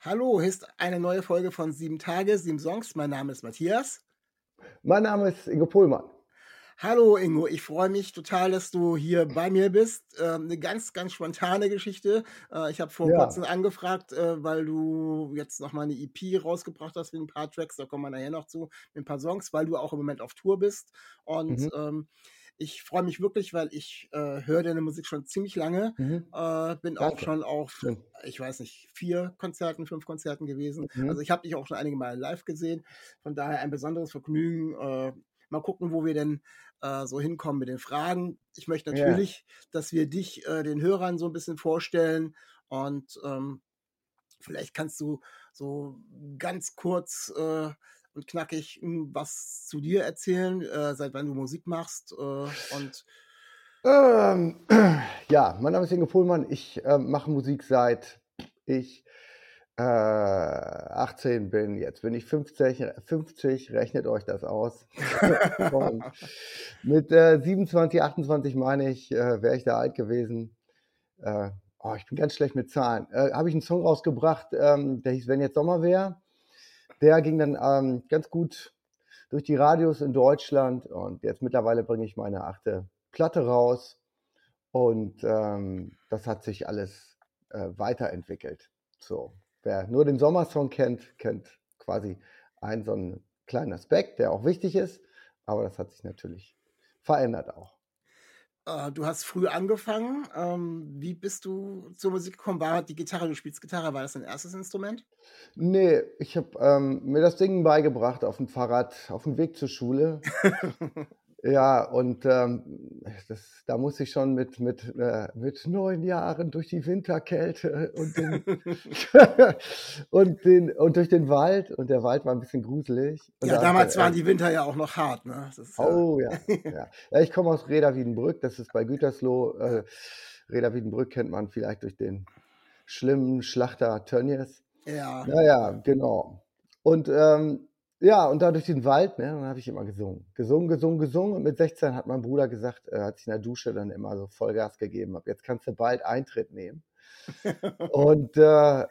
Hallo, hier ist eine neue Folge von Sieben Tage, Sieben Songs. Mein Name ist Matthias. Mein Name ist Ingo Pohlmann. Hallo Ingo, ich freue mich total, dass du hier bei mir bist. Ähm, eine ganz, ganz spontane Geschichte. Äh, ich habe vor Ja. kurzem angefragt, äh, weil du jetzt noch mal eine EP rausgebracht hast mit ein paar Tracks, da kommen wir nachher noch zu, mit ein paar Songs, weil du auch im Moment auf Tour bist. Und Mhm. ähm, ich freue mich wirklich, weil ich äh, höre deine Musik schon ziemlich lange. Mhm. Äh, bin auch Danke. schon auf, ich weiß nicht, vier Konzerten, fünf Konzerten gewesen. Mhm. Also ich habe dich auch schon einige Mal live gesehen. Von daher ein besonderes Vergnügen. Äh, mal gucken, wo wir denn äh, so hinkommen mit den Fragen. Ich möchte Ja. natürlich, dass wir dich äh, den Hörern so ein bisschen vorstellen und ähm, vielleicht kannst du so ganz kurz äh, und knackig hm, was zu dir erzählen, äh, seit wann du Musik machst äh, und Ähm, ja, mein Name ist Ingo Pohlmann. Ich äh, mache Musik seit ich äh, 18 bin. Jetzt bin ich 50. 50 rechnet euch das aus. Mit äh, 27, 28 meine ich, äh, wäre ich da alt gewesen. Äh, oh, ich bin ganz schlecht mit Zahlen. Äh, Habe ich einen Song rausgebracht, ähm, der hieß Wenn jetzt Sommer wäre. Der ging dann ähm, ganz gut durch die Radios in Deutschland und jetzt mittlerweile bringe ich meine achte Platte raus und ähm, das hat sich alles äh, weiterentwickelt. So, wer nur den Sommersong kennt, kennt quasi einen so einen kleinen Aspekt, der auch wichtig ist, aber das hat sich natürlich verändert auch. Äh, du hast früh angefangen. Ähm, wie bist du zur Musik gekommen? War die Gitarre, du spielst Gitarre, war das dein erstes Instrument? Nee, ich habe ähm, mir das Ding beigebracht auf dem Fahrrad, auf dem Weg zur Schule. Ja, und ähm, das, da muss ich schon mit, mit, äh, mit neun Jahren durch die Winterkälte und, den, und, den, und durch den Wald. Und der Wald war ein bisschen gruselig. Und ja, da- damals äh, waren die Winter ja auch noch hart, ne? Ist, ja- Oh ja, ja. ja ich komme aus Reda-Wiedenbrück, das ist bei Gütersloh. Äh, Reda-Wiedenbrück kennt man vielleicht durch den schlimmen Schlachter Tönnies. ja. Naja, genau. Und ähm, ja, und da durch den Wald, ne, dann habe ich immer gesungen. Gesungen, gesungen, gesungen. Und mit 16 hat mein Bruder gesagt, er hat sich in der Dusche dann immer so Vollgas gegeben. Ab jetzt kannst du bald Eintritt nehmen. Und äh,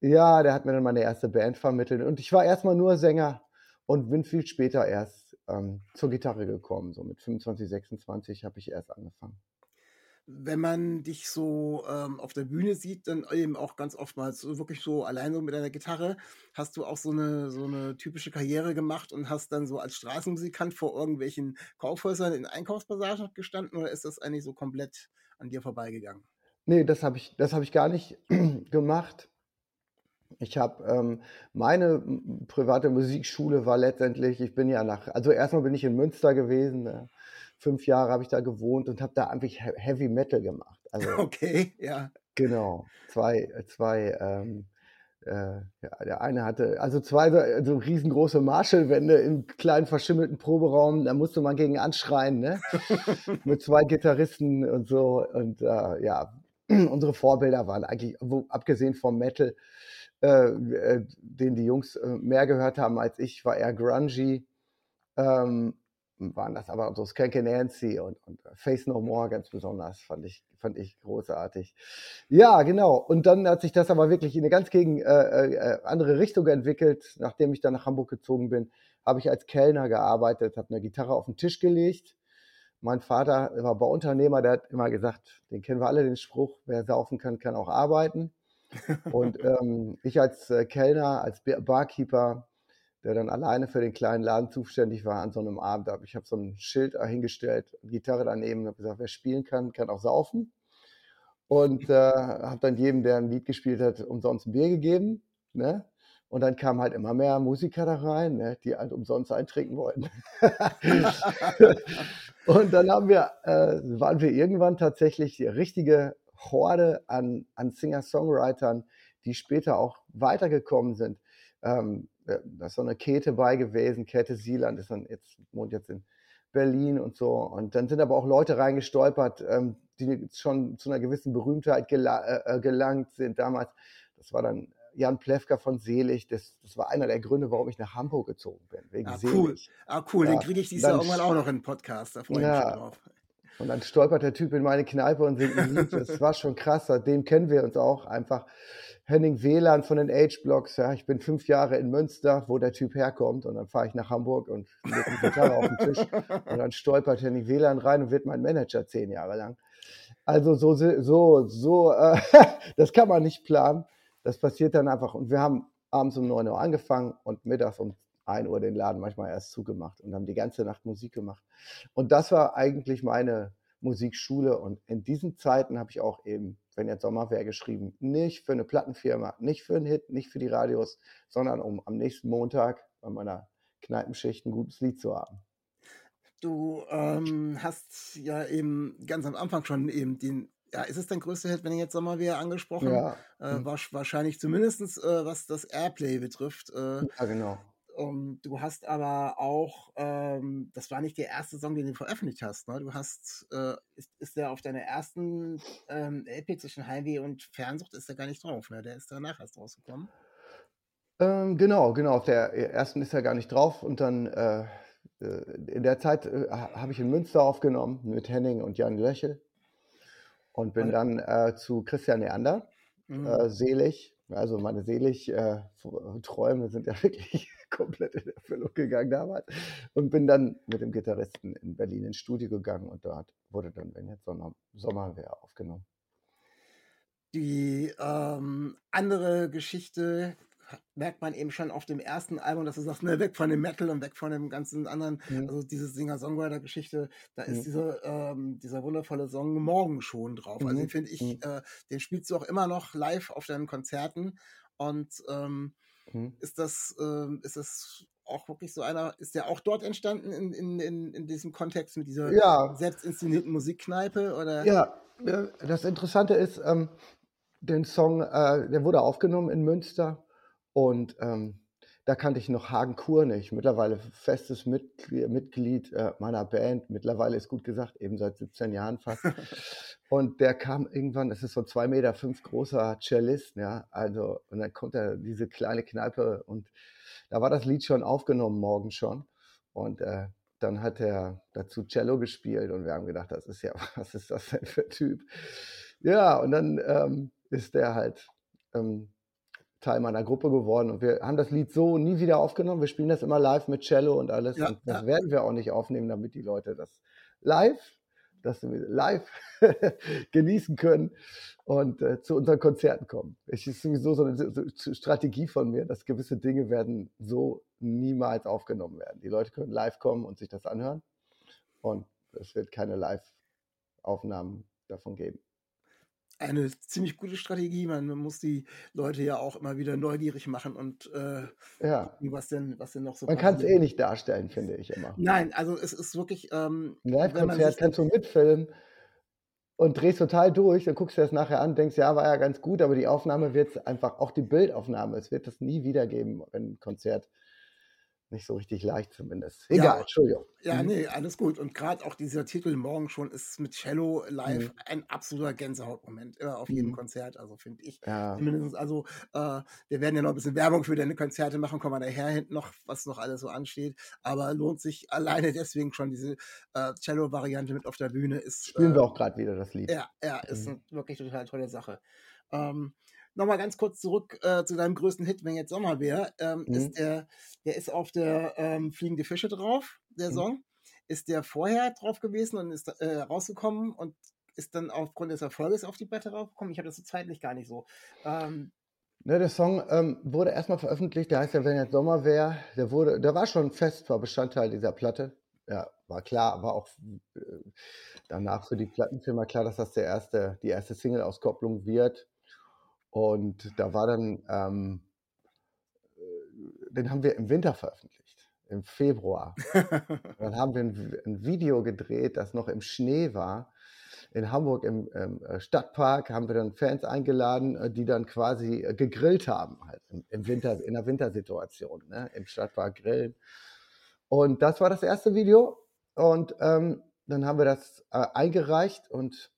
ja, der hat mir dann meine erste Band vermittelt. Und ich war erstmal nur Sänger und bin viel später erst ähm, zur Gitarre gekommen. So mit 25, 26 habe ich erst angefangen. Wenn man dich so ähm, auf der Bühne sieht, dann eben auch ganz oftmals so wirklich so allein so mit deiner Gitarre, hast du auch so eine, so eine typische Karriere gemacht und hast dann so als Straßenmusikant vor irgendwelchen Kaufhäusern in Einkaufspassagen gestanden oder ist das eigentlich so komplett an dir vorbeigegangen? Nee, das habe ich, das hab ich gar nicht gemacht. Ich habe ähm, meine private Musikschule war letztendlich, ich bin ja nach, also erstmal bin ich in Münster gewesen, äh, fünf Jahre habe ich da gewohnt und habe da einfach He- Heavy Metal gemacht. Also Okay, ja. genau, zwei, zwei, ähm, äh, ja, der eine hatte, also zwei so, so riesengroße Marshallwände im kleinen verschimmelten Proberaum, da musste man gegen anschreien, ne? mit zwei Gitarristen und so. Und äh, ja, unsere Vorbilder waren eigentlich, wo, abgesehen vom Metal, äh, äh, den die Jungs äh, mehr gehört haben als ich, war eher grungy. Ähm, waren das aber so Skank Nancy und, und Face No More ganz besonders, fand ich, fand ich großartig. Ja, genau. Und dann hat sich das aber wirklich in eine ganz gegen äh, äh, andere Richtung entwickelt. Nachdem ich dann nach Hamburg gezogen bin, habe ich als Kellner gearbeitet, habe eine Gitarre auf den Tisch gelegt. Mein Vater war Bauunternehmer, der hat immer gesagt, den kennen wir alle, den Spruch, wer saufen kann, kann auch arbeiten. Und ähm, ich als äh, Kellner, als Bar- Barkeeper, der dann alleine für den kleinen Laden zuständig war an so einem Abend, ich habe so ein Schild hingestellt, Gitarre daneben, habe gesagt, wer spielen kann, kann auch saufen. Und äh, habe dann jedem, der ein Lied gespielt hat, umsonst ein Bier gegeben. Ne? Und dann kamen halt immer mehr Musiker da rein, ne, die halt umsonst eintrinken wollten. und dann haben wir, äh, waren wir irgendwann tatsächlich die richtige Horde an, an Singer-Songwritern, die später auch weitergekommen sind. Ähm, äh, da ist so eine Käthe bei gewesen, Käthe Sieland ist dann jetzt, wohnt jetzt in Berlin und so. Und dann sind aber auch Leute reingestolpert, ähm, die schon zu einer gewissen Berühmtheit gela äh, äh gelangt sind damals. Das war dann Jan Plewka von Selig. Das, das war einer der Gründe, warum ich nach Hamburg gezogen bin. Wegen ah, Selig. cool. Ah, cool. Ja, den kriege ich dieses Jahr irgendwann auch noch in den Podcast. Da freue ich ja, mich schon drauf. Und dann stolpert der Typ in meine Kneipe und singt ein Lied. Das war schon krass. Seitdem kennen wir uns auch einfach. Henning Wieland von den Age-Blocks. Ja, ich bin fünf Jahre in Münster, wo der Typ herkommt. Und dann fahre ich nach Hamburg und lege die Gitarre auf den Tisch. Und dann stolpert Henning Wieland rein und wird mein Manager zehn Jahre lang. Also so, so, so, äh, das kann man nicht planen. Das passiert dann einfach. Und wir haben abends um 9 Uhr angefangen und mittags um 1 Uhr den Laden manchmal erst zugemacht und haben die ganze Nacht Musik gemacht. Und das war eigentlich meine Musikschule. Und in diesen Zeiten habe ich auch eben, wenn jetzt Sommer wäre, geschrieben, nicht für eine Plattenfirma, nicht für einen Hit, nicht für die Radios, sondern um am nächsten Montag bei meiner Kneipenschicht ein gutes Lied zu haben. Du ähm, hast ja eben ganz am Anfang schon eben den ja, ist es dein größter Hit, wenn ihr jetzt Sommerwehr angesprochen? Ja. Äh, hm. wahrscheinlich zumindest, äh, was das Airplay betrifft. Äh, ja, genau. Um, du hast aber auch, ähm, das war nicht der erste Song, den du veröffentlicht hast. Ne? Du hast, äh, ist, ist der auf deiner ersten ähm, LP zwischen Heimweh und Fernsucht, ist der gar nicht drauf. Ne? Der ist danach erst rausgekommen. Ähm, genau, genau. Auf der ersten ist er gar nicht drauf. Und dann äh, äh in der Zeit äh, habe ich in Münster aufgenommen mit Henning und Jan Löchel und bin dann äh, zu Christian Neander, mhm. äh, selig. Also meine selig Träume sind ja wirklich komplett in Erfüllung gegangen damals. Und bin dann mit dem Gitarristen in Berlin ins Studio gegangen und dort wurde dann, wenn jetzt Sommer, Sommerwehr aufgenommen. Die ähm, andere Geschichte merkt man eben schon auf dem ersten Album, dass du sagst, ne, weg von dem Metal und weg von dem ganzen anderen, mhm. also diese Singer-Songwriter-Geschichte, da ist mhm. dieser, ähm, dieser wundervolle Song Morgen schon drauf. Also mhm. Also den finde ich, mhm. äh, den spielst du auch immer noch live auf deinen Konzerten und ähm, mhm. ist das, äh, ist das auch wirklich so einer, ist der auch dort entstanden in, in, in, in diesem Kontext mit dieser ja. selbst inszenierten Musikkneipe? Oder? Ja, das Interessante ist, ähm, den Song, äh, der wurde aufgenommen in Münster und ähm, da kannte ich noch Hagen Kur nicht, mittlerweile festes Mitglied, äh, meiner Band, mittlerweile ist gut gesagt, eben seit 17 Jahren fast. und der kam irgendwann, das ist so ein 2,5 Meter fünf großer Cellist, ja, also, und dann kommt er diese kleine Kneipe und da war das Lied schon aufgenommen, morgen schon. Und äh, dann hat er dazu Cello gespielt und wir haben gedacht, das ist ja, was ist das denn für ein Typ? Ja, und dann ähm, ist der halt ähm, Teil meiner Gruppe geworden und wir haben das Lied so nie wieder aufgenommen. Wir spielen das immer live mit Cello und alles ja, und das ja. werden wir auch nicht aufnehmen, damit die Leute das live, das live genießen können und äh, zu unseren Konzerten kommen. Es ist sowieso so eine so Strategie von mir, dass gewisse Dinge werden so niemals aufgenommen werden. Die Leute können live kommen und sich das anhören und es wird keine Live-Aufnahmen davon geben eine ziemlich gute Strategie. Man, man, muss die Leute ja auch immer wieder neugierig machen und äh, ja. was denn, was denn noch so. Man kann es eh nicht darstellen, finde ich immer. Nein, also es ist wirklich. Ähm, Ein Live-Konzert kannst du mitfilmen und drehst total durch, dann guckst du das nachher an, denkst, ja, war ja ganz gut, aber die Aufnahme wird es einfach, auch die Bildaufnahme, es wird das nie wieder geben, wenn ein Konzert nicht so richtig leicht zumindest. Egal, ja, Entschuldigung. Ja, mhm. nee, alles gut. Und gerade auch dieser Titel Morgen schon ist mit Cello live mhm. ein absoluter Gänsehautmoment immer auf jedem mhm. Konzert, also finde ich. Ja. Zumindest, also äh, wir werden ja noch ein bisschen Werbung für deine Konzerte machen, kommen wir daher hinten noch, was noch alles so ansteht. Aber lohnt sich alleine deswegen schon diese äh, Cello-Variante mit auf der Bühne ist. Spielen äh, wir auch gerade wieder das Lied. Ja, ja, ist mhm. eine wirklich total tolle Sache. Ähm, nochmal ganz kurz zurück äh, zu deinem größten Hit, wenn jetzt Sommer wäre. Ähm, mhm. Ist der, der ist auf der ähm, Fliegende Fische drauf, der mhm. Song. Ist der vorher drauf gewesen und ist äh, rausgekommen und ist dann aufgrund des Erfolges auf die Blätter raufgekommen? Ich habe das so zeitlich gar nicht so. Ähm, Ne, der Song ähm, wurde erstmal veröffentlicht, der heißt ja, wenn jetzt Sommer wäre, der wurde, der war schon fest, war Bestandteil dieser Platte. Ja, war klar, war auch äh, danach für die Plattenfirma klar, dass das der erste, die erste Single-Auskopplung wird. Und da war dann, ähm, äh, den haben wir im Winter veröffentlicht, im Februar. dann haben wir ein, ein, Video gedreht, das noch im Schnee war. in Hamburg im, im äh, Stadtpark haben wir dann Fans eingeladen, äh, die dann quasi gegrillt haben, halt im, Winter, in der Wintersituation, ne? im Stadtpark grillen. Und das war das erste Video. Und ähm, dann haben wir das äh, eingereicht und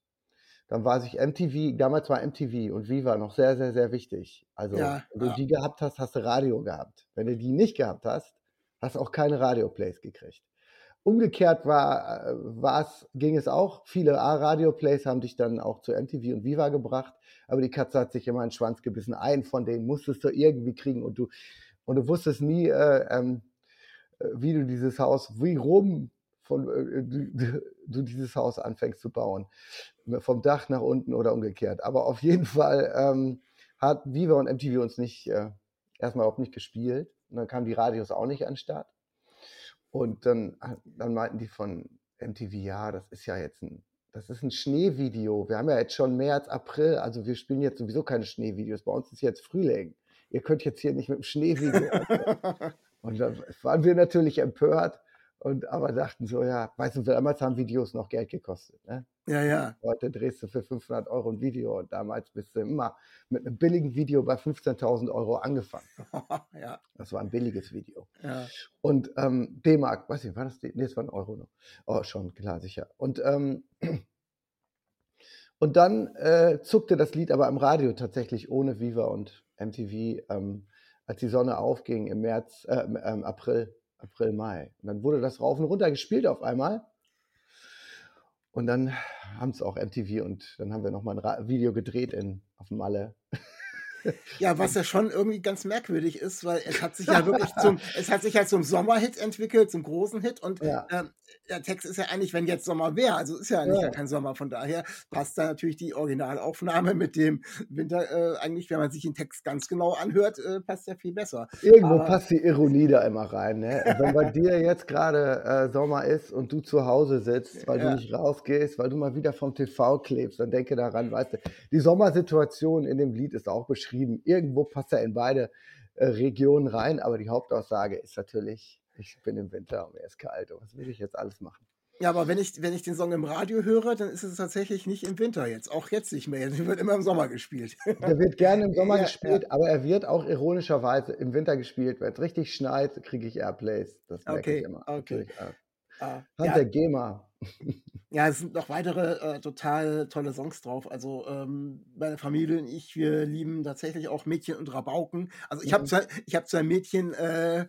dann war sich MTV, damals war MTV und Viva noch sehr, sehr, sehr wichtig. Also, ja, wenn du ja. die gehabt hast, hast du Radio gehabt. Wenn du die nicht gehabt hast, hast du auch keine Radio-Plays gekriegt. Umgekehrt war, äh, war's, ging es auch. Viele Radio-Plays haben dich dann auch zu MTV und Viva gebracht, aber die Katze hat sich immer einen Schwanz gebissen. Einen von denen musstest du irgendwie kriegen und du, und du wusstest nie, äh, ähm, äh, wie du dieses Haus, wie rum von, äh, du, du, dieses Haus anfängst zu bauen. Vom Dach nach unten oder umgekehrt. Aber auf jeden Fall ähm, hat Viva und MTV uns nicht, äh, erstmal überhaupt nicht gespielt. Und dann kamen die Radios auch nicht an den Start. Und dann, dann meinten die von MTV, ja, das ist ja jetzt ein, das ist ein Schneevideo. Wir haben ja jetzt schon März, April, also wir spielen jetzt sowieso keine Schneevideos. Bei uns ist jetzt Frühling. Ihr könnt jetzt hier nicht mit dem Schneevideo. und dann waren wir natürlich empört und aber dachten so, ja, weißt du, damals haben Videos noch Geld gekostet. Ne? Ja, ja. Heute drehst du für 500 Euro ein Video und damals bist du immer mit einem billigen Video bei 15.000 Euro angefangen. ja. Das war ein billiges Video. Ja. Und ähm, D-Mark, weiß ich, war das, nee, das war ein Euro noch. Oh, schon, klar, sicher. Und, ähm, und dann äh, zuckte das Lied aber im Radio tatsächlich ohne Viva und MTV, ähm, als die Sonne aufging im März, äh, im April April, Mai. Und dann wurde das rauf und runter gespielt auf einmal. Und dann haben es auch MTV und dann haben wir nochmal ein Video gedreht in, auf Malle. Ja, was ja schon irgendwie ganz merkwürdig ist, weil es hat sich ja wirklich zum, es hat sich ja zum Sommerhit entwickelt, zum großen Hit und ja. ähm, der Text ist ja eigentlich, wenn jetzt Sommer wäre, also ist ja eigentlich ja. kein Sommer, von daher passt da natürlich die Originalaufnahme mit dem Winter äh, eigentlich, wenn man sich den Text ganz genau anhört, äh, passt ja viel besser. Irgendwo Aber, passt die Ironie da immer rein, ne? Wenn bei dir jetzt gerade äh, Sommer ist und du zu Hause sitzt, weil ja. du nicht rausgehst, weil du mal wieder vom TV klebst, dann denke daran, weißt du, die Sommersituation in dem Lied ist auch beschrieben. Irgendwo passt er in beide äh, Regionen rein, aber die Hauptaussage ist natürlich ich bin im Winter und er ist kalt. Und was will ich jetzt alles machen? Ja, aber wenn ich, wenn ich den Song im Radio höre, dann ist es tatsächlich nicht im Winter jetzt. Auch jetzt nicht mehr. Der wird immer im Sommer gespielt. Der wird gerne im Sommer ja, gespielt, ja. aber er wird auch ironischerweise im Winter gespielt. Wenn es richtig schneit, kriege ich Airplays. Das merke okay, ich immer. Okay. Ah, Hand ja. der GEMA. Ja, es sind noch weitere äh, total tolle Songs drauf. Also ähm, meine Familie und ich, wir lieben tatsächlich auch Mädchen und Rabauken. Also ich habe mhm. zwei, ich habe zwei Mädchen, äh,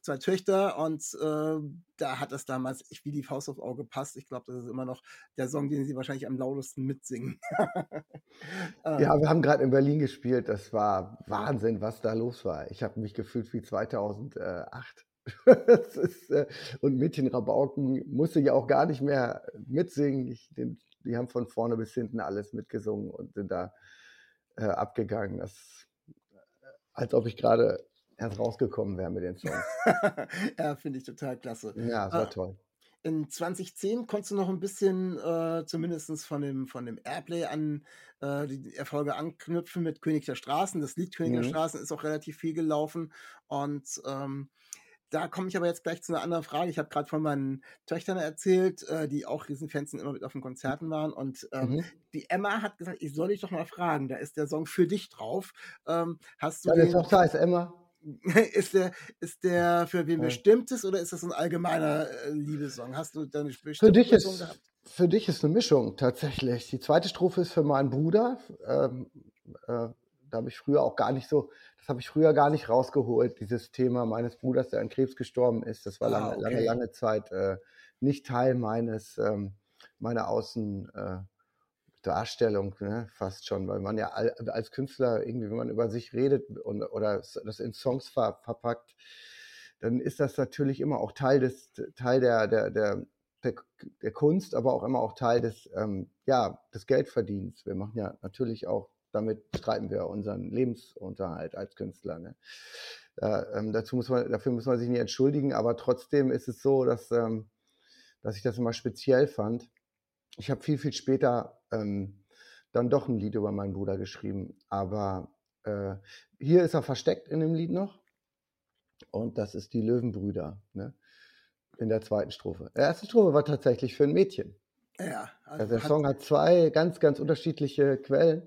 zwei Töchter und äh, da hat es damals ich wie die Faust auf Auge passt. Ich glaube, das ist immer noch der Song, den sie wahrscheinlich am lautesten mitsingen. Ähm. ja, wir haben gerade in Berlin gespielt. Das war Wahnsinn, was da los war. Ich habe mich gefühlt wie 2008. ist, äh, und Mädchen Rabauken musste ja auch gar nicht mehr mitsingen. Ich, den, die haben von vorne bis hinten alles mitgesungen und sind da äh, abgegangen. Das, äh, als ob ich gerade erst rausgekommen wäre mit den Songs. ja, finde ich total klasse. Ja, das war äh, toll. In 2010 konntest du noch ein bisschen äh, zumindest von dem, von dem Airplay an äh, die Erfolge anknüpfen mit König der Straßen. Das Lied König mhm. der Straßen ist auch relativ viel gelaufen. Und ähm, da komme ich aber jetzt gleich zu einer anderen Frage. Ich habe gerade von meinen Töchtern erzählt, äh, die auch Riesenfans sind, immer mit auf den Konzerten waren. Und ähm, mhm. die Emma hat gesagt, ich soll dich doch mal fragen. Da ist der Song für dich drauf. Ähm, hast du Deine Tochter heißt Emma. ist der, ist der für wen bestimmtes oder ist das ein allgemeiner äh, Liebessong? Hast du da eine bestimmte für dich ist, gehabt? Für dich ist eine Mischung tatsächlich. Die zweite Strophe ist für meinen Bruder. Ähm, äh, da habe ich früher auch gar nicht so, das habe ich früher gar nicht rausgeholt, dieses Thema meines Bruders, der an Krebs gestorben ist. Das war lange, ah, okay. lange, lange Zeit äh, nicht Teil meines, ähm, meiner Außen, äh, ne, fast schon, weil man ja als Künstler irgendwie, wenn man über sich redet und, oder das in Songs ver, verpackt, dann ist das natürlich immer auch Teil des, Teil der, der, der, der, der Kunst, aber auch immer auch Teil des, ähm, ja, des Geldverdienens. Wir machen ja natürlich auch, damit streiten wir unseren Lebensunterhalt als Künstler. Ne? Äh, ähm, dazu muss man, dafür muss man sich nicht entschuldigen, aber trotzdem ist es so, dass, ähm, dass ich das immer speziell fand ich habe viel, viel später ähm, dann doch ein Lied über meinen Bruder geschrieben. Aber äh, hier ist er versteckt in dem Lied noch. Und das ist die Löwenbrüder, ne? In der zweiten Strophe. Die erste Strophe war tatsächlich für ein Mädchen. Ja, Also der hat, Song hat zwei ganz, ganz unterschiedliche Quellen.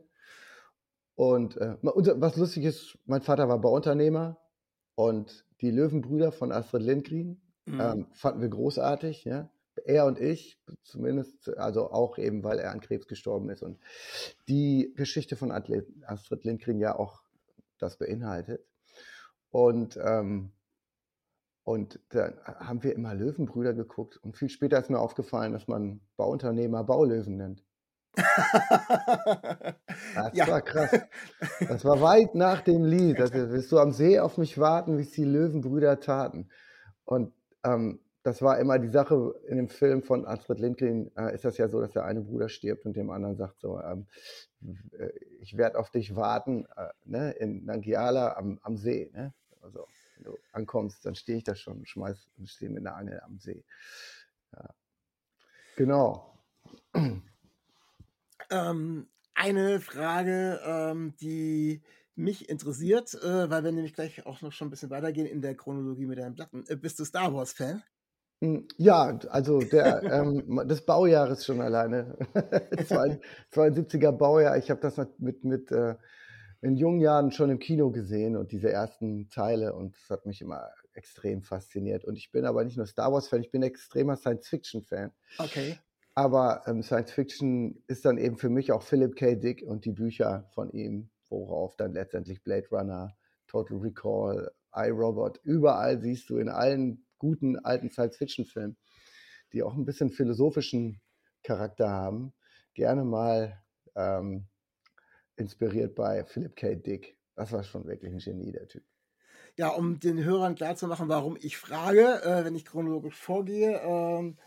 Und äh, was lustig ist, mein Vater war Bauunternehmer und die Löwenbrüder von Astrid Lindgren Mhm. ähm, fanden wir großartig. Ja? Er und ich, zumindest, also auch eben, weil er an Krebs gestorben ist und die Geschichte von Astrid Lindgren ja auch das beinhaltet. Und, ähm, und dann haben wir immer Löwenbrüder geguckt und viel später ist mir aufgefallen, dass man Bauunternehmer Baulöwen nennt. Das Ja. war krass. Das war weit nach dem Lied. Das wirst du am See auf mich warten, wie es die Löwenbrüder taten. Und ähm, das war immer die Sache in dem Film von Astrid Lindgren, äh, ist das ja so, dass der eine Bruder stirbt und dem anderen sagt so, ähm, äh, ich werde auf dich warten, äh, ne, in Nangiala am, am See. Ne? Also, wenn du ankommst, dann stehe ich da schon und schmeiß und stehe mit einer Angel am See. Ja. Genau. Ähm, eine Frage, ähm, die mich interessiert, äh, weil wir nämlich gleich auch noch schon ein bisschen weitergehen in der Chronologie mit deinen Platten. Äh, bist du Star Wars-Fan? Hm, Ja, also der, ähm, des Baujahres schon alleine. Zwei- 72er Baujahr. Ich habe das mit, mit äh, in jungen Jahren schon im Kino gesehen und diese ersten Teile und das hat mich immer extrem fasziniert. Und ich bin aber nicht nur Star Wars-Fan, ich bin extremer Science-Fiction-Fan. Okay. Aber ähm, Science Fiction ist dann eben für mich auch Philip K. Dick und die Bücher von ihm, worauf dann letztendlich Blade Runner, Total Recall, iRobot, überall siehst du in allen guten alten Science Fiction Filmen, die auch ein bisschen philosophischen Charakter haben, gerne mal ähm, inspiriert bei Philip K. Dick. Das war schon wirklich ein Genie, der Typ. Ja, um den Hörern klarzumachen, warum ich frage, äh, wenn ich chronologisch vorgehe. Ähm,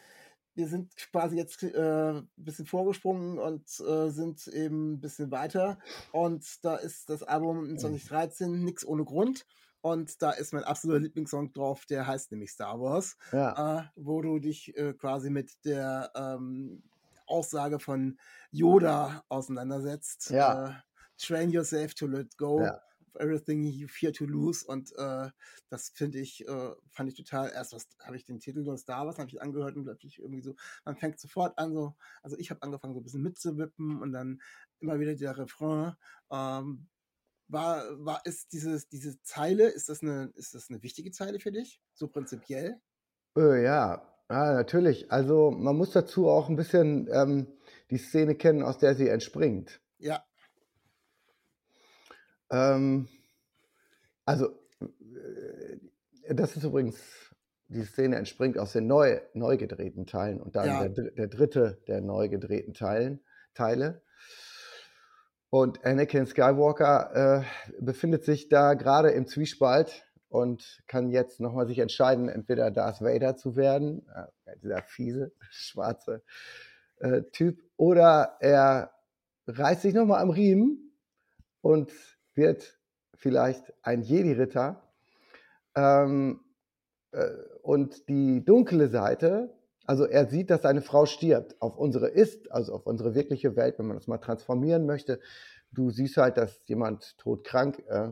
wir sind quasi jetzt äh, ein bisschen vorgesprungen und äh, sind eben ein bisschen weiter. Und da ist das Album 2013 Nix ohne Grund. Und da ist mein absoluter Lieblingssong drauf, der heißt nämlich Star Wars, Ja, äh, wo du dich äh, quasi mit der ähm, Aussage von Yoda auseinandersetzt. Ja. Äh, Train yourself to let go. Ja. Everything You Fear to Lose und äh, das finde ich, äh, fand ich total, erst was habe ich den Titel von Star Wars, habe ich angehört und plötzlich irgendwie so, man fängt sofort an so, also ich habe angefangen so ein bisschen mitzuwippen und dann immer wieder der Refrain, ähm, war, war, ist dieses, diese Zeile, ist das eine, ist das eine wichtige Zeile für dich? So prinzipiell? Äh, ja, ja, natürlich. Also man muss dazu auch ein bisschen ähm, die Szene kennen, aus der sie entspringt. Ja, Ähm, also, äh, das ist übrigens, die Szene entspringt aus den neu, neu gedrehten Teilen und dann Ja. der, der dritte der neu gedrehten Teilen, Teile. Und Anakin Skywalker äh, befindet sich da gerade im Zwiespalt und kann jetzt nochmal sich entscheiden, entweder Darth Vader zu werden, äh, dieser fiese, schwarze äh, Typ, oder er reißt sich nochmal am Riemen und wird vielleicht ein Jedi-Ritter. Ähm, äh, und die dunkle Seite, also er sieht, dass seine Frau stirbt auf unsere Ist, also auf unsere wirkliche Welt, wenn man das mal transformieren möchte. Du siehst halt, dass jemand todkrank äh,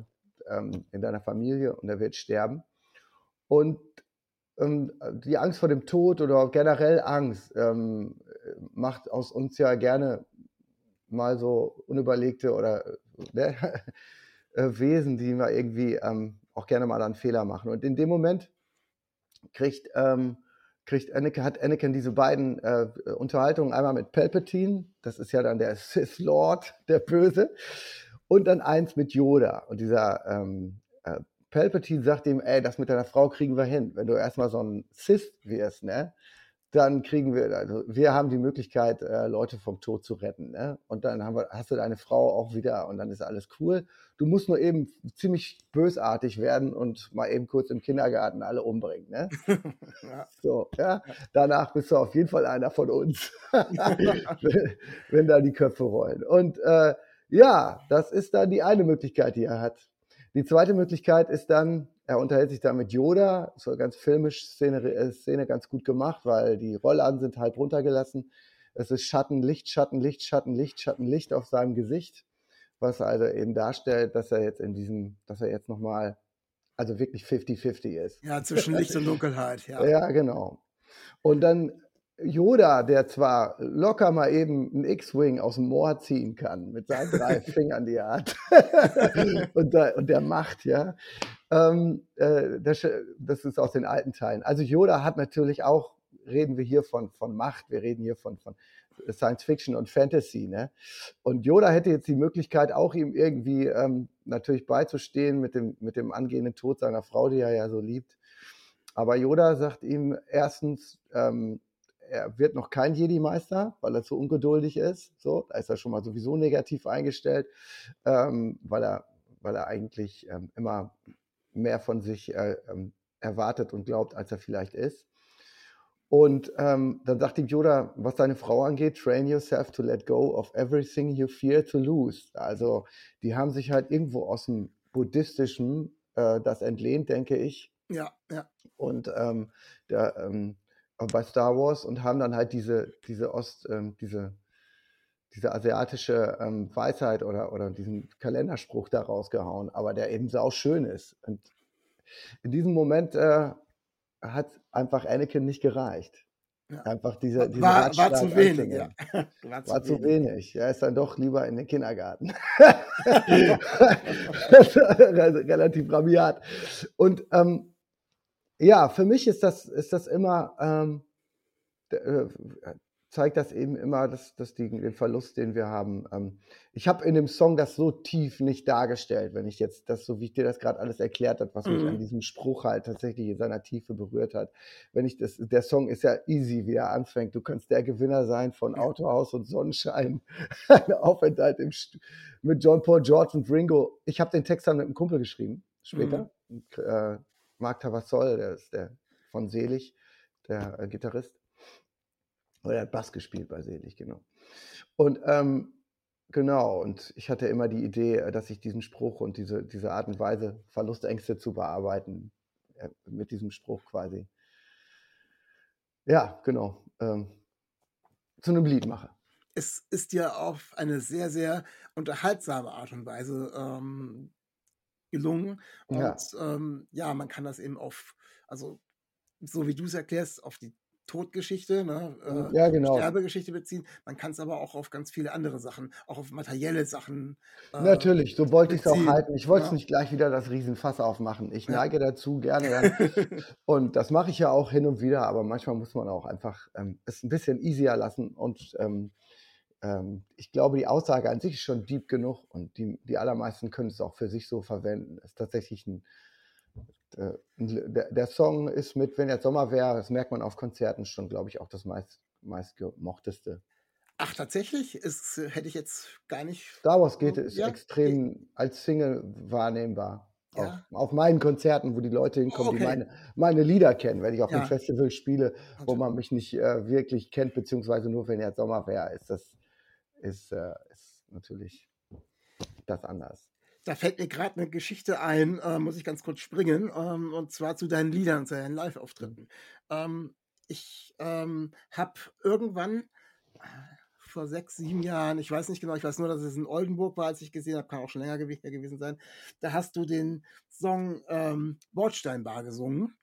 ähm, in deiner Familie und er wird sterben. Und ähm, die Angst vor dem Tod oder generell Angst ähm, macht aus uns ja gerne mal so unüberlegte oder ne, äh, Wesen, die wir irgendwie ähm, auch gerne mal einen Fehler machen. Und in dem Moment kriegt, ähm, kriegt Anakin, hat Anakin diese beiden äh, Unterhaltungen einmal mit Palpatine, das ist ja dann der Sith Lord, der Böse, und dann eins mit Yoda. Und dieser ähm, äh, Palpatine sagt ihm, ey, das mit deiner Frau kriegen wir hin. Wenn du erstmal so ein Sith wirst, ne? Dann kriegen wir, also wir haben die Möglichkeit, äh, Leute vom Tod zu retten. Ne? Und dann haben wir, hast du deine Frau auch wieder und dann ist alles cool. Du musst nur eben ziemlich bösartig werden und mal eben kurz im Kindergarten alle umbringen. Ne? ja. So, ja. Danach bist du auf jeden Fall einer von uns, wenn, wenn da die Köpfe rollen. Und äh, ja, das ist dann die eine Möglichkeit, die er hat. Die zweite Möglichkeit ist dann, er unterhält sich da mit Yoda, so ganz filmisch Szene, äh, Szene ganz gut gemacht, weil die Rollladen sind halb runtergelassen. Es ist Schatten, Licht, Schatten, Licht, Schatten, Licht, Schatten, Licht auf seinem Gesicht, was also eben darstellt, dass er jetzt in diesem, dass er jetzt nochmal, also wirklich 50-50 ist. ja, zwischen Licht und Dunkelheit, ja. Ja, genau. Und dann Yoda, der zwar locker mal eben einen X-Wing aus dem Moor ziehen kann, mit seinen drei Fingern, die er hat, und, der, und der Macht, ja, ähm, äh, das, das, ist aus den alten Teilen. Also Yoda hat natürlich auch, reden wir hier von, von Macht, wir reden hier von, von Science Fiction und Fantasy, ne? Und Yoda hätte jetzt die Möglichkeit, auch ihm irgendwie ähm, natürlich beizustehen mit dem, mit dem angehenden Tod seiner Frau, die er ja so liebt. Aber Yoda sagt ihm erstens, ähm, er wird noch kein Jedi-Meister, weil er zu ungeduldig ist. So, da ist er schon mal sowieso negativ eingestellt, ähm, weil er, weil er eigentlich ähm, immer mehr von sich äh, ähm, erwartet und glaubt, als er vielleicht ist. Und ähm, dann sagt ihm Yoda, was deine Frau angeht, train yourself to let go of everything you fear to lose. Also die haben sich halt irgendwo aus dem buddhistischen äh, das entlehnt, denke ich. Ja, ja. Und ähm, der, ähm, bei Star Wars und haben dann halt diese, diese Ost, ähm, diese, diese asiatische ähm, Weisheit oder, oder diesen Kalenderspruch da rausgehauen, aber der eben sau schön ist. Und in diesem Moment äh, hat einfach Anakin nicht gereicht. Ja. Einfach diese, diese war, war zu wenig. Ja. War, zu, war zu wenig. wenig. Er ist dann doch lieber in den Kindergarten. Relativ rabiat. Und ähm, ja, für mich ist das, ist das immer, ähm, äh, zeigt das eben immer, dass, dass die, den Verlust, den wir haben. Ähm, ich habe in dem Song das so tief nicht dargestellt, wenn ich jetzt das, so wie ich dir das gerade alles erklärt habe, was mhm. mich an mhm. diesem Spruch halt tatsächlich in seiner Tiefe berührt hat. Wenn ich das, der Song ist ja easy, wie er anfängt. Du kannst der Gewinner sein von Autohaus und Sonnenschein, ein Aufenthalt im mit John Paul George und Ringo. Ich habe den Text dann mit einem Kumpel geschrieben, später. Mhm. Äh, Marc Tavassol, der ist der von Selig, der äh, Gitarrist. Oder er hat Bass gespielt bei Selig, genau. Und ähm, genau, und ich hatte immer die Idee, äh, dass ich diesen Spruch und diese, diese Art und Weise, Verlustängste zu bearbeiten, äh, mit diesem Spruch quasi, ja, genau, ähm, zu einem Lied mache. Es ist ja auf eine sehr, sehr unterhaltsame Art und Weise ähm, gelungen. Und ja. Ähm, ja, man kann das eben auf, also so wie du es erklärst, auf die Todgeschichte, ne, äh, ja, genau. Sterbegeschichte beziehen. Man kann es aber auch auf ganz viele andere Sachen, auch auf materielle Sachen. Äh, Natürlich, so wollte ich es auch halten. Ich wollte es ja. nicht gleich wieder das Riesenfass aufmachen. Ich neige ja. dazu gerne und das mache ich ja auch hin und wieder, aber manchmal muss man auch einfach ähm, es ein bisschen easier lassen. Und ähm, ähm, ich glaube, die Aussage an sich ist schon deep genug und die, die allermeisten können es auch für sich so verwenden. Es ist tatsächlich ein äh, der, der, Song ist mit, wenn jetzt Sommer wäre, das merkt man auf Konzerten schon, glaube ich, auch das meist, meistgemochteste. Ach, tatsächlich? Ist, hätte ich jetzt gar nicht. Star Wars geht ist ja. extrem als Single wahrnehmbar. Ja. Auf, auf, meinen Konzerten, wo die Leute hinkommen, okay. die meine, meine Lieder kennen, wenn ich auf ja. einem Festival spiele, wo man mich nicht äh, wirklich kennt, beziehungsweise nur wenn jetzt Sommer wäre, ist das ist, äh, ist natürlich das anders. Da fällt mir gerade eine Geschichte ein, äh, muss ich ganz kurz springen, ähm, und zwar zu deinen Liedern, zu deinen Live-Auftritten. Ähm, ich ähm, habe irgendwann äh, vor sechs, sieben Jahren, ich weiß nicht genau, ich weiß nur, dass es in Oldenburg war, als ich gesehen habe, kann auch schon länger gewesen sein, da hast du den Song ähm, Bordsteinbar gesungen.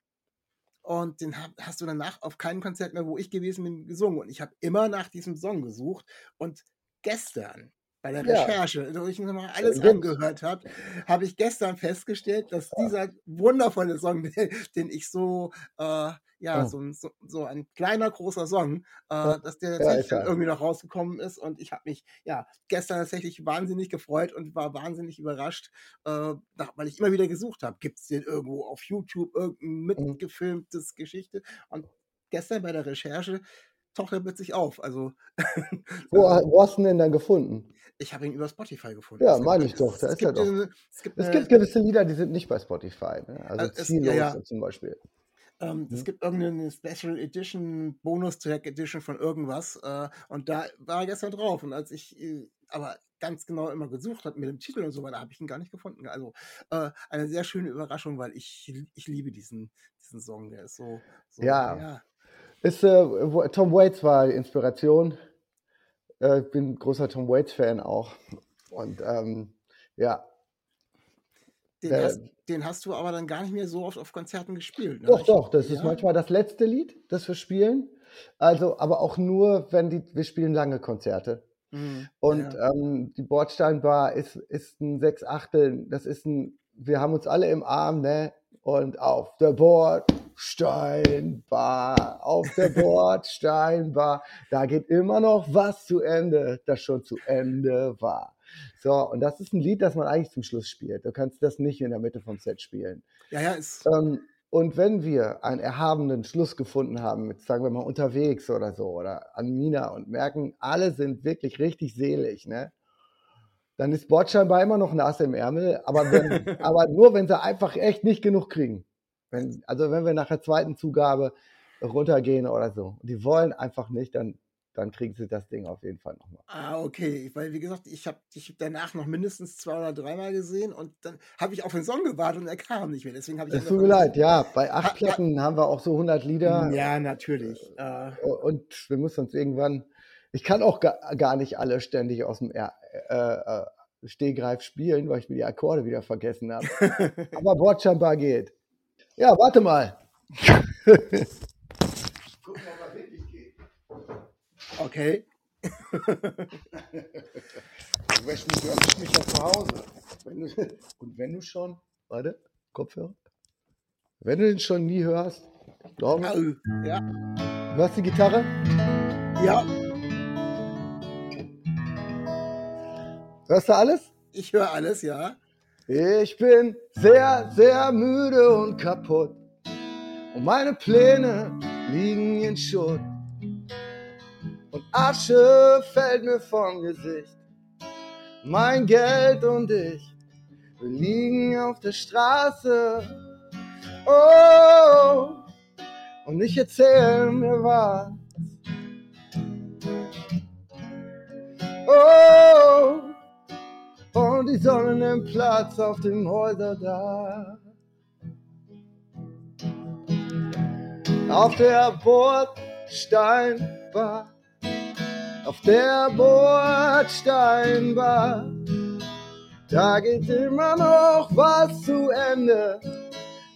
Und den hast du danach auf keinem Konzert mehr, wo ich gewesen bin, gesungen. Und ich habe immer nach diesem Song gesucht. Und gestern bei der ja. Recherche, wo ich mir mal alles ja, angehört habe, habe ich gestern festgestellt, dass ja. dieser wundervolle Song, den, ich so, äh, ja, oh. so, so, so, ein kleiner, großer Song, äh, dass der tatsächlich irgendwie noch rausgekommen ist. Und ich habe mich, ja, gestern tatsächlich wahnsinnig gefreut und war wahnsinnig überrascht, äh, weil ich immer wieder gesucht habe, gibt es den irgendwo auf YouTube, irgendein mhm. mitgefilmtes. Geschichte. Und gestern bei der Recherche taucht er plötzlich auf. Also, wo, wo, hast du ihn denn dann gefunden? Ich habe ihn über Spotify gefunden. Ja, meine ich doch. Es, ist gibt, doch. es, gibt, es gibt gewisse Lieder, die sind nicht bei Spotify. Ne? Also es, Ziellos ja, ja. zum Beispiel. Ähm, es hm? gibt irgendeine Special Edition, Bonus-Track Edition von irgendwas. Äh, und da war er gestern drauf. Und als ich äh, aber ganz genau immer gesucht habe mit dem Titel und so weiter, habe ich ihn gar nicht gefunden. Also äh, eine sehr schöne Überraschung, weil ich, ich liebe diesen, diesen Song. Der ist so. so ja. ja. Ist, äh, Tom Waits war Inspiration. Äh, ich bin großer Tom Waits-Fan auch. Und ähm, ja. Den, Der- hast, den hast du aber dann gar nicht mehr so oft auf Konzerten gespielt. Ne? Doch, doch, das ist ja? manchmal das letzte Lied, das wir spielen. Also, aber auch nur, wenn die, wir spielen lange Konzerte. Mhm. Und ja. ähm, die Bordsteinbar ist, ist ein sechs Achteln, das ist ein, wir haben uns alle im Arm, ne? Und auf der Bordsteinbar, auf der Bordsteinbar, da geht immer noch was zu Ende, das schon zu Ende war. So, und das ist ein Lied, das man eigentlich zum Schluss spielt. Du kannst das nicht in der Mitte vom Set spielen. ja, ja, ist, Ähm, und wenn wir einen erhabenen Schluss gefunden haben, mit, sagen wir mal unterwegs oder so, oder an Mina und merken, alle sind wirklich richtig selig, ne? Dann ist Bordscheinbar immer noch nass im Ärmel, aber, wenn, aber nur, wenn sie einfach echt nicht genug kriegen. Wenn, also wenn wir nach der zweiten Zugabe runtergehen oder so. Und die wollen einfach nicht, dann, dann kriegen sie das Ding auf jeden Fall nochmal. Ah, okay. Weil, wie gesagt, ich habe dich danach noch mindestens zwei oder dreimal gesehen und dann habe ich auf den Song gewartet und er kam nicht mehr. Deswegen habe ich. Es tut mir leid, ja. Bei Ha- ha- acht Platten haben wir auch so 100 Lieder. Ja, natürlich. Äh, Und wir müssen uns irgendwann, ich kann auch gar, gar nicht alle ständig aus dem R, äh, äh, Stehgreif spielen, weil ich mir die Akkorde wieder vergessen habe. Aber Bordscheinbar geht. Ja, warte mal. okay. Du wäschst mich, du mich ja zu Hause. Wenn du, und wenn du schon, warte, Kopfhörer. Wenn du den schon nie hörst, glaube Au. Ja. du hast die Gitarre? ja, Hörst du alles? ich höre alles, ja. Ich bin sehr, sehr müde und kaputt. Und meine Pläne liegen in Schutt. Und Asche fällt mir vom Gesicht. Mein Geld und ich, wir liegen auf der Straße. Oh, und ich erzähl mir was. Oh, und die Sonne nimmt Platz auf dem Häuserdach. Auf der Bordsteinbar, auf der Bordsteinbar, da geht immer noch was zu Ende,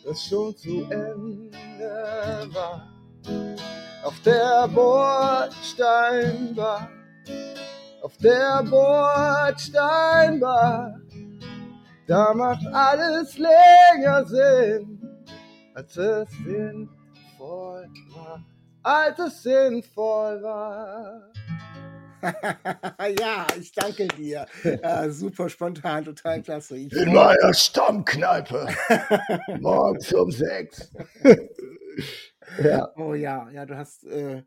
das schon zu Ende war. Auf der Bordsteinbar, auf der Bordsteinbar, da macht alles länger Sinn, als es sinnvoll war, als es sinnvoll war. ja, ich danke dir. Äh, super spontan, total klasse. Ich In meiner Stammkneipe, morgens um sechs. Ja, Oh ja, ja, du hast, äh,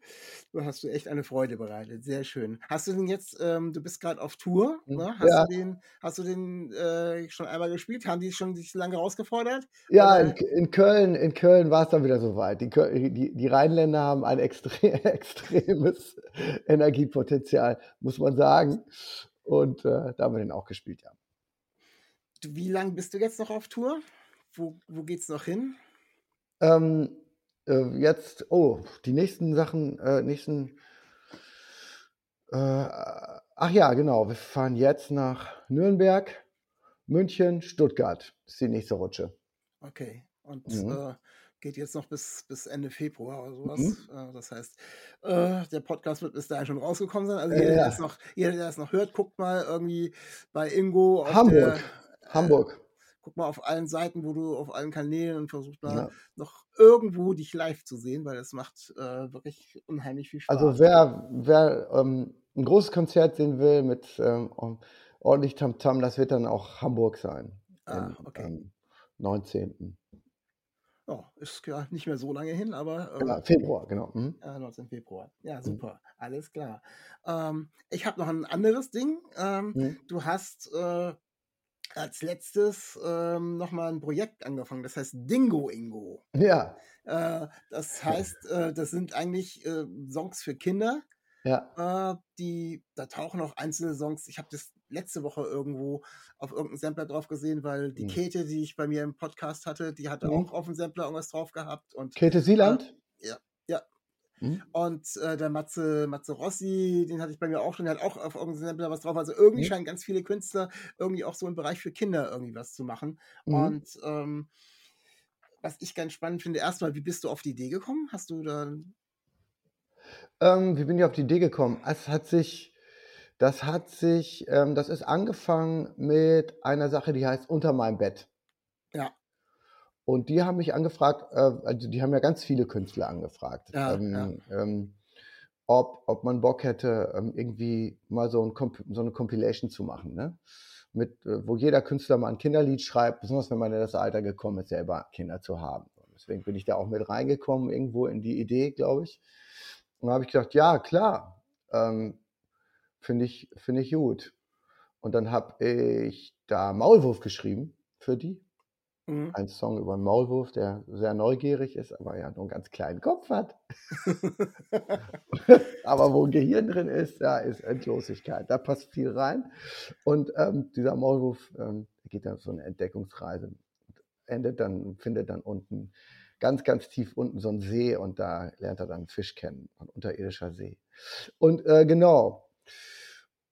du hast du echt eine Freude bereitet. Sehr schön. Hast du den jetzt, ähm, du bist gerade auf Tour, ne? Hast Ja. du den, hast du den äh, schon einmal gespielt? Haben die schon dich lange herausgefordert? ja in, in Köln, in Köln war es dann wieder soweit. Die, die, die Rheinländer haben ein extre extremes Energiepotenzial, muss man sagen. Und äh, da haben wir den auch gespielt, ja. Wie lange bist du jetzt noch auf Tour? Wo, wo geht's noch hin? Ähm, äh, jetzt, oh, die nächsten Sachen, äh, nächsten, äh, ach ja, genau, wir fahren jetzt nach Nürnberg, München, Stuttgart. Das ist die nächste Rutsche. Okay. Und Mhm. äh, geht jetzt noch bis, bis Ende Februar oder sowas. Mhm. Äh, das heißt, äh, der Podcast wird bis dahin schon rausgekommen sein. Also jeder, ja. der es noch, jeder, der es noch hört, guckt mal irgendwie bei Ingo auf Hamburg, der, Hamburg. Guck mal auf allen Seiten, wo du auf allen Kanälen und versuch mal Ja. noch irgendwo dich live zu sehen, weil das macht äh, wirklich unheimlich viel Spaß. Also wer, wer ähm, ein großes Konzert sehen will mit ähm, ordentlich Tamtam, das wird dann auch Hamburg sein. Ah, okay. am 19. ja, ist ja nicht mehr so lange hin, aber ähm, Ja, Februar, genau. Mhm. Ja, 19. Februar. Ja, super. Alles klar. Ähm, ich habe noch ein anderes Ding. Ähm, Mhm. Du hast äh, als letztes ähm, nochmal ein Projekt angefangen, das heißt Dingo Ingo. Ja, Äh, das heißt, äh, das sind eigentlich äh, Songs für Kinder. ja. Äh, die, da tauchen auch einzelne Songs. Ich habe das letzte Woche irgendwo auf irgendeinem Sampler drauf gesehen, weil die Mhm. Käthe, die ich bei mir im Podcast hatte, die hatte Mhm. auch auf dem Sampler irgendwas drauf gehabt. Und Käthe Sieland? ja, Mhm. Und äh, der Matze, Matze Rossi, den hatte ich bei mir auch schon, der hat auch auf irgendeinem was drauf. Also irgendwie Mhm. scheinen ganz viele Künstler irgendwie auch so im Bereich für Kinder irgendwie was zu machen. Mhm. Und ähm, was ich ganz spannend finde, erstmal, wie bist du auf die Idee gekommen? Hast du da. Ähm, wie bin ich auf die Idee gekommen? Es hat sich, das hat sich, ähm, das ist angefangen mit einer Sache, die heißt Unter meinem Bett. Ja. Und die haben mich angefragt, äh, also die haben ja ganz viele Künstler angefragt, Ja, ähm, ähm, ob, ob man Bock hätte, ähm, irgendwie mal so, ein Comp so eine Compilation zu machen, ne? Mit, äh, wo jeder Künstler mal ein Kinderlied schreibt, besonders wenn man in das Alter gekommen ist, selber Kinder zu haben. Deswegen bin ich da auch mit reingekommen, irgendwo in die Idee, glaube ich. Und da habe ich gedacht, ja, klar, ähm, finde ich, finde ich gut. Und dann habe ich da Maulwurf geschrieben für die. Mhm. Ein Song über einen Maulwurf, der sehr neugierig ist, aber ja nur einen ganz kleinen Kopf hat. aber wo ein Gehirn drin ist, da ist Endlosigkeit. Da passt viel rein. Und ähm, dieser Maulwurf ähm, geht dann so eine Entdeckungsreise. Endet dann, findet dann unten, ganz, ganz tief unten so einen See und da lernt er dann einen Fisch kennen, ein unterirdischer See. Und äh, genau.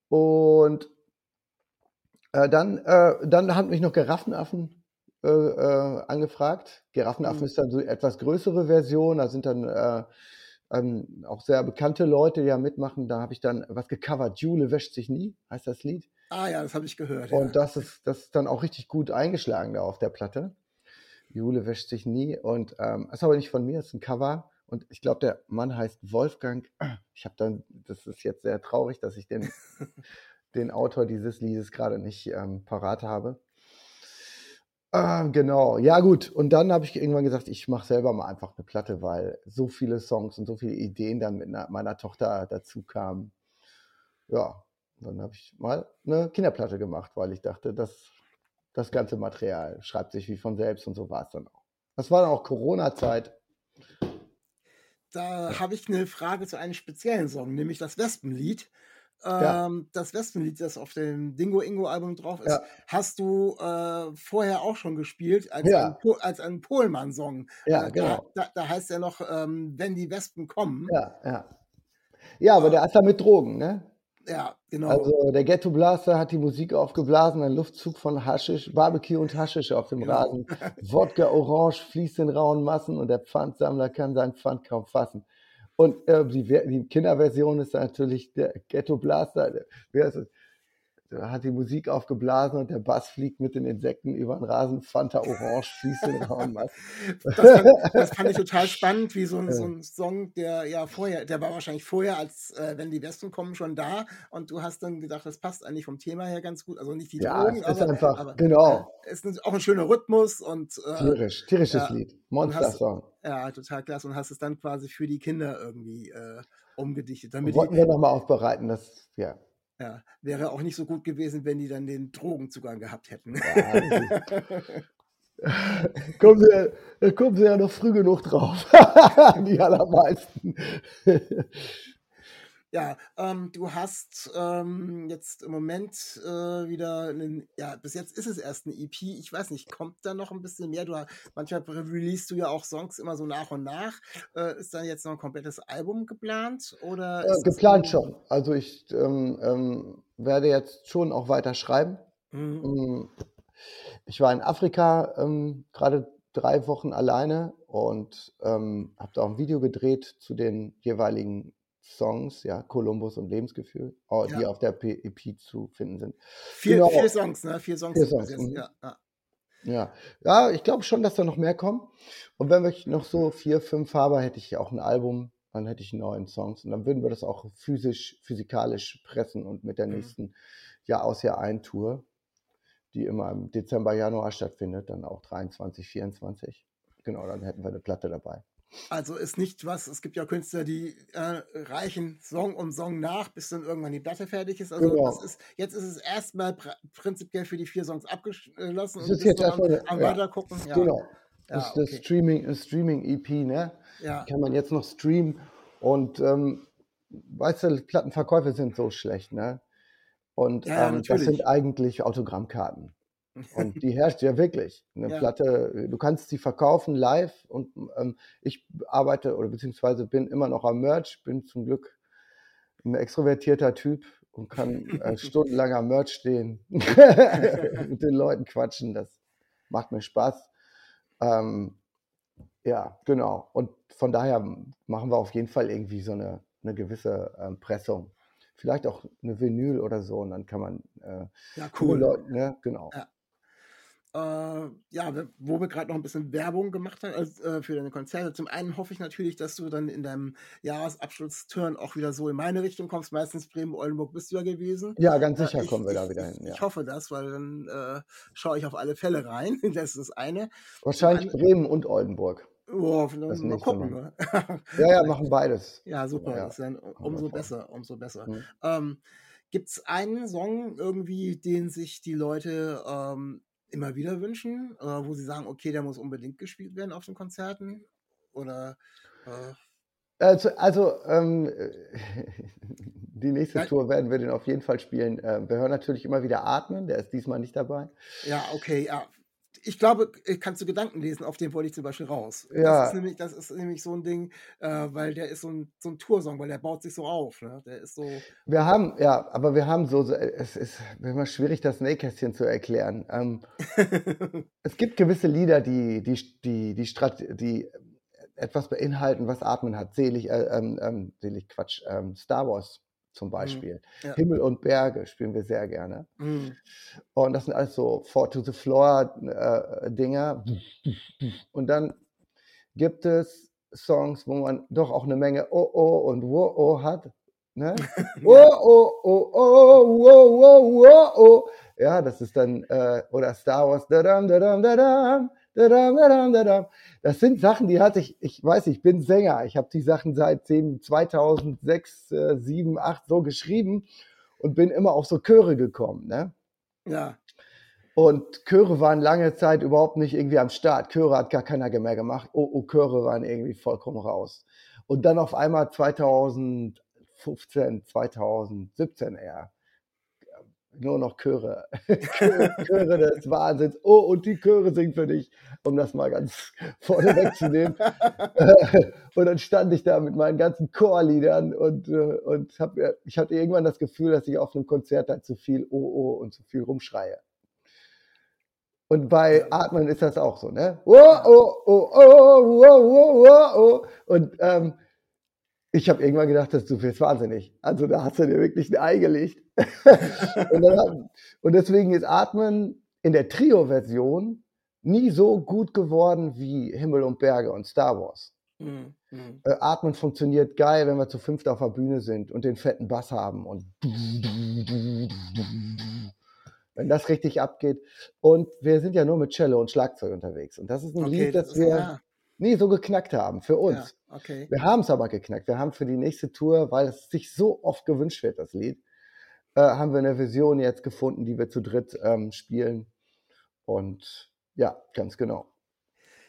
Und äh, dann, äh, dann haben mich noch Giraffenaffen äh, äh, angefragt. Giraffenaffen Mhm. ist dann so etwas größere Version. Da sind dann äh, ähm, auch sehr bekannte Leute, die da mitmachen. Da habe ich dann was gecovert. Jule wäscht sich nie, heißt das Lied. Ah ja, das habe ich gehört. Und ja. das ist, das ist dann auch richtig gut eingeschlagen da auf der Platte. Jule wäscht sich nie. Und ähm, ist aber nicht von mir, ist ein Cover. Und ich glaube, der Mann heißt Wolfgang. Ich habe dann, das ist jetzt sehr traurig, dass ich den, den Autor dieses Liedes gerade nicht ähm, parat habe. Ähm, genau, ja gut. Und dann habe ich irgendwann gesagt, ich mache selber mal einfach eine Platte, weil so viele Songs und so viele Ideen dann mit einer, meiner Tochter dazu kamen. Ja, dann habe ich mal eine Kinderplatte gemacht, weil ich dachte, das, das ganze Material schreibt sich wie von selbst und so war es dann auch. Das war dann auch Corona-Zeit. Da habe ich eine Frage zu einem speziellen Song, nämlich das Wespenlied. Ja. Ähm, das Wespenlied, das auf dem Dingo Ingo Album drauf ist, Ja. hast du äh, vorher auch schon gespielt als Ja. ein, Po- als ein Pohlmann-Song. Ja, Äh, genau. Da, da, heißt er noch, ähm, wenn die Wespen kommen. Ja, ja. Ja, aber der ist da mit Drogen, ne? Ja, genau. Also der Ghetto Blaster hat die Musik aufgeblasen, ein Luftzug von Haschisch, Barbecue und Haschisch auf dem Genau. Rasen. Wodka Orange fließt in rauen Massen und der Pfandsammler kann sein Pfand kaum fassen. Und äh, die, die Kinderversion ist natürlich der Ghetto Blaster. Wer ist es? Hat die Musik aufgeblasen und der Bass fliegt mit den Insekten über den Rasen. Fanta Orange fließt in rauen Massen. Das fand, das fand ich total spannend, wie so ein, so ein Song, der ja vorher, der war wahrscheinlich vorher, als äh, wenn die Wespen kommen, schon da und du hast dann gedacht, das passt eigentlich vom Thema her ganz gut. Also nicht die Ja, Drogen, es ist aber, einfach- aber genau. äh, es ist auch ein schöner Rhythmus und äh, Tierisch, tierisches ja. Lied. Monster-Song. ja, total klasse und hast es dann quasi für die Kinder irgendwie äh, umgedichtet. Damit Wollten die, wir nochmal aufbereiten, das, ja. Ja, wäre auch nicht so gut gewesen, wenn die dann den Drogenzugang gehabt hätten. Kommen, sie, da kommen sie ja noch früh genug drauf. Die allermeisten. Ja, ähm, du hast ähm, jetzt im Moment äh, wieder einen, ja, bis jetzt ist es erst eine EP. Ich weiß nicht, kommt da noch ein bisschen mehr? Du, manchmal release du ja auch Songs immer so nach und nach. Äh, ist dann jetzt noch ein komplettes Album geplant? Oder Äh, geplant ein- schon. Also ich ähm, ähm, werde jetzt schon auch weiter schreiben. Mhm. Ähm, Ich war in Afrika ähm, gerade drei Wochen alleine und ähm, habe da auch ein Video gedreht zu den jeweiligen Songs, ja, Kolumbus und Lebensgefühl, oh, die Ja. auf der EP zu finden sind. Vier, Genau. vier Songs, ne? Vier Songs. Vier Songs, mhm. ja, ja. Ja, ja, ich glaube schon, dass da noch mehr kommen. Und wenn ich noch so vier, fünf habe, hätte ich auch ein Album, dann hätte ich neun Songs. Und dann würden wir das auch physisch, physikalisch pressen und mit der Mhm. nächsten Jahr aus Jahr ein Tour, die immer im Dezember, Januar stattfindet, dann auch 23, 24. Genau, dann hätten wir eine Platte dabei. Also ist nicht was, es gibt ja Künstler, die äh, reichen Song um Song nach, bis dann irgendwann die Platte fertig ist. Also Genau. das ist, jetzt ist es erstmal pr prinzipiell für die vier Songs abgeschlossen Das und ist jetzt am, erstmal eine- am ja. weitergucken. Ja, Genau. Ja, das ist das okay. Streaming, das Streaming-EP, ne? ja. kann man jetzt noch streamen. Und ähm, weißt du, Plattenverkäufe sind so schlecht, ne? Und Ja, ähm, das sind eigentlich Autogrammkarten. Und die herrscht ja wirklich. Eine Ja. Platte, du kannst sie verkaufen live und ähm, ich arbeite oder beziehungsweise bin immer noch am Merch, bin zum Glück ein extrovertierter Typ und kann äh, stundenlang am Merch stehen, mit den Leuten quatschen. Das macht mir Spaß. Ähm, ja, genau. Und von daher machen wir auf jeden Fall irgendwie so eine, eine gewisse ähm, Pressung. Vielleicht auch eine Vinyl oder so und dann kann man äh, Ja, cool. Leute, ne, genau. Ja. Äh, ja, wo wir gerade noch ein bisschen Werbung gemacht haben äh, für deine Konzerte. Zum einen hoffe ich natürlich, dass du dann in deinem Jahresabschlussturn auch wieder so in meine Richtung kommst. Meistens Bremen-Oldenburg bist du ja gewesen. Ja, ganz Äh, sicher ich, kommen wir da ich, wieder ich, hin. Ja. ich hoffe das, weil dann äh, schaue ich auf alle Fälle rein. Das ist das eine. Wahrscheinlich anderen, Bremen und Oldenburg. oh, Das mal gucken. Ne? Ja, ja, machen beides. Ja, super. Ja, dann umso besser, umso besser. Hm. Ähm, Gibt es einen Song irgendwie, den sich die Leute ähm, immer wieder wünschen? Oder wo sie sagen, okay, der muss unbedingt gespielt werden auf den Konzerten? Oder äh, Also, also ähm, die nächste ja, Tour werden wir den auf jeden Fall spielen. Ähm, wir hören natürlich immer wieder Atmen, der ist diesmal nicht dabei. ja, okay, ja. Ich glaube, äh, kannst du Gedanken lesen, auf den wollte ich zum Beispiel raus. Das ist Ja, nämlich, das ist nämlich so ein Ding, äh, weil der ist so ein, so ein Toursong, weil der baut sich so auf. Ne? Der ist so. wir haben, ja, aber wir haben so, so es ist immer schwierig, das Nähkästchen zu erklären. Ähm, es gibt gewisse Lieder, die, die, die, die, Strat die etwas beinhalten, was Atmen hat. Selig, äh, ähm, ähm, selig Quatsch, ähm, Star Wars zum Hm, Beispiel. ja. Himmel und Berge spielen wir sehr gerne. Hm. Und das sind alles so Four to the Floor äh, Dinger. Und dann gibt es Songs, wo man doch auch eine Menge Oh oh und Wo oh hat. Ne? Oh oh oh oh wo wo wo oh. Ja, das ist dann äh, oder Star Wars. Dadam, dadam, dadam, dadam, dadam, dadam. Das sind Sachen, die hatte ich. Ich weiß, ich bin Sänger. Ich habe die Sachen seit 10, 2006, äh, 7, 8 so geschrieben und bin immer auf so Chöre gekommen. Ne? Ja. Und Chöre waren lange Zeit überhaupt nicht irgendwie am Start. Chöre hat gar keiner mehr gemacht. Oh, oh, Chöre waren irgendwie vollkommen raus. Und dann auf einmal 2015, 2017 eher. Nur noch Chöre. Chöre, des Wahnsinns. Oh, und die Chöre singen für dich, um das mal ganz vorne wegzunehmen. und dann stand ich da mit meinen ganzen Chorliedern und, äh, und hab, ich hatte irgendwann das Gefühl, dass ich auf einem Konzert da zu viel Oh, oh und zu viel rumschreie. Und bei. Atmen ist das auch so, ne? Oh, oh, oh, oh, oh, oh, oh, oh. Und ähm, ich habe irgendwann gedacht, das, du wirst wahnsinnig. Also da hast du dir wirklich ein Ei gelegt. und, dann und deswegen ist Atmen in der Trio-Version nie so gut geworden wie Himmel und Berge und Star Wars. Hm, hm. Äh, Atmen funktioniert geil, wenn wir zu fünft auf der Bühne sind und den fetten Bass haben und wenn das richtig abgeht. Und wir sind ja nur mit Cello und Schlagzeug unterwegs. Und das ist ein Okay, Lied, das das wir ja, nie so geknackt haben für ja, uns. okay. Wir haben es aber geknackt. Wir haben für die nächste Tour, weil es sich so oft gewünscht wird, das Lied, äh, haben wir eine Version jetzt gefunden, die wir zu dritt ähm, spielen. Und ja, ganz genau.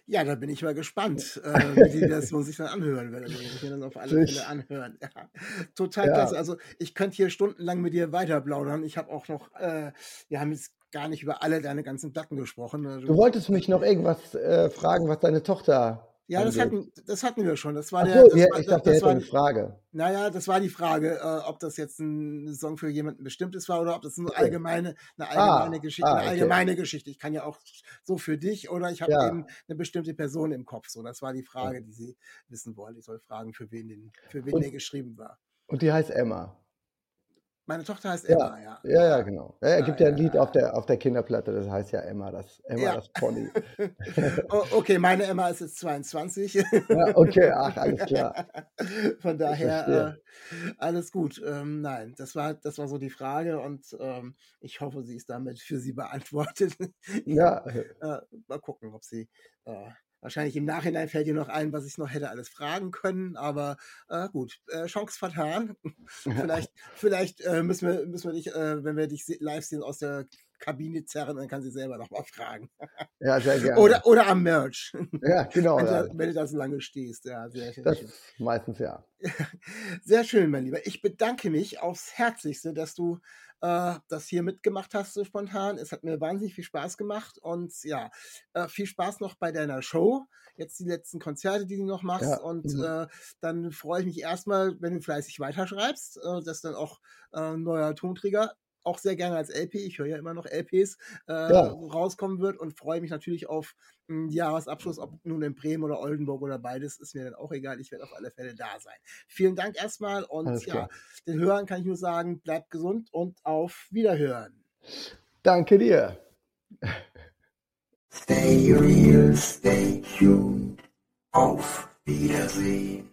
Ja, da bin ich mal gespannt, äh, wie die Version sich dann anhören wird. Also, ich mir dann auf alle Fälle anhören. Ja, total klasse. ja, Also ich könnte hier stundenlang mit dir weiter plaudern. Ich habe auch noch, äh, wir haben jetzt gar nicht über alle deine ganzen Platten gesprochen. du Du, wolltest mich noch irgendwas äh, fragen, was deine Tochter ja, das hatten, das hatten wir schon. Das war Ach der, so, das ja, war, ich dachte, das hätte war eine Frage. naja, das war die Frage, äh, ob das jetzt ein Song für jemanden Bestimmtes war oder ob das eine Okay. allgemeine, eine allgemeine Ah, Geschichte, eine ah, okay. allgemeine Geschichte. Ich kann ja auch so für dich oder ich habe Ja, eben eine bestimmte Person im Kopf. So, das war die. Frage, die sie wissen wollte. Ich soll fragen, für wen, den, für wen der Und, geschrieben war. und die heißt Emma. Meine Tochter heißt Emma, ja. ja, ja, Ja, genau. Ja, er ja, gibt ja ein Lied auf der, auf der Kinderplatte, das heißt ja Emma, das, Emma, das Pony. O- Okay, meine Emma ist jetzt 22. Ja, okay, ach, alles klar. Von daher äh, alles gut. Ähm, nein, das war, das war so die Frage und ähm, ich hoffe, sie ist damit für Sie beantwortet. Ja, äh, mal gucken, ob sie äh, wahrscheinlich im Nachhinein fällt ihr noch ein, was ich noch hätte alles fragen können, aber äh, gut, äh, Chance vertan. vielleicht vielleicht äh, müssen, wir, müssen wir dich, äh, wenn wir dich live sehen, aus der Kabine zerren, dann kann sie selber noch mal fragen. Ja, sehr gerne. Oder, oder am Merch. ja, genau. wenn, ja. du, wenn du da so lange stehst. Ja, sehr, sehr Das schön. meistens ja. Sehr schön, mein Lieber. Ich bedanke mich aufs Herzlichste, dass du äh, das hier mitgemacht hast, so spontan. Es hat mir wahnsinnig viel Spaß gemacht und ja, äh, viel Spaß noch bei deiner Show. Jetzt die letzten Konzerte, die du noch machst. Ja, Und mhm. äh, dann freue ich mich erstmal, wenn du fleißig weiterschreibst, äh, dass dann auch äh, ein neuer Tonträger auch sehr gerne als LP, ich höre ja immer noch LPs, äh, Ja. rauskommen wird und freue mich natürlich auf einen Jahresabschluss, ob nun in Bremen oder Oldenburg oder beides, ist mir dann auch egal. Ich werde auf alle Fälle da sein. Vielen Dank erstmal und Alles ja, klar. den Hörern kann ich nur sagen, bleibt gesund und auf Wiederhören. Danke dir. Stay real, stay tuned. Auf Wiedersehen.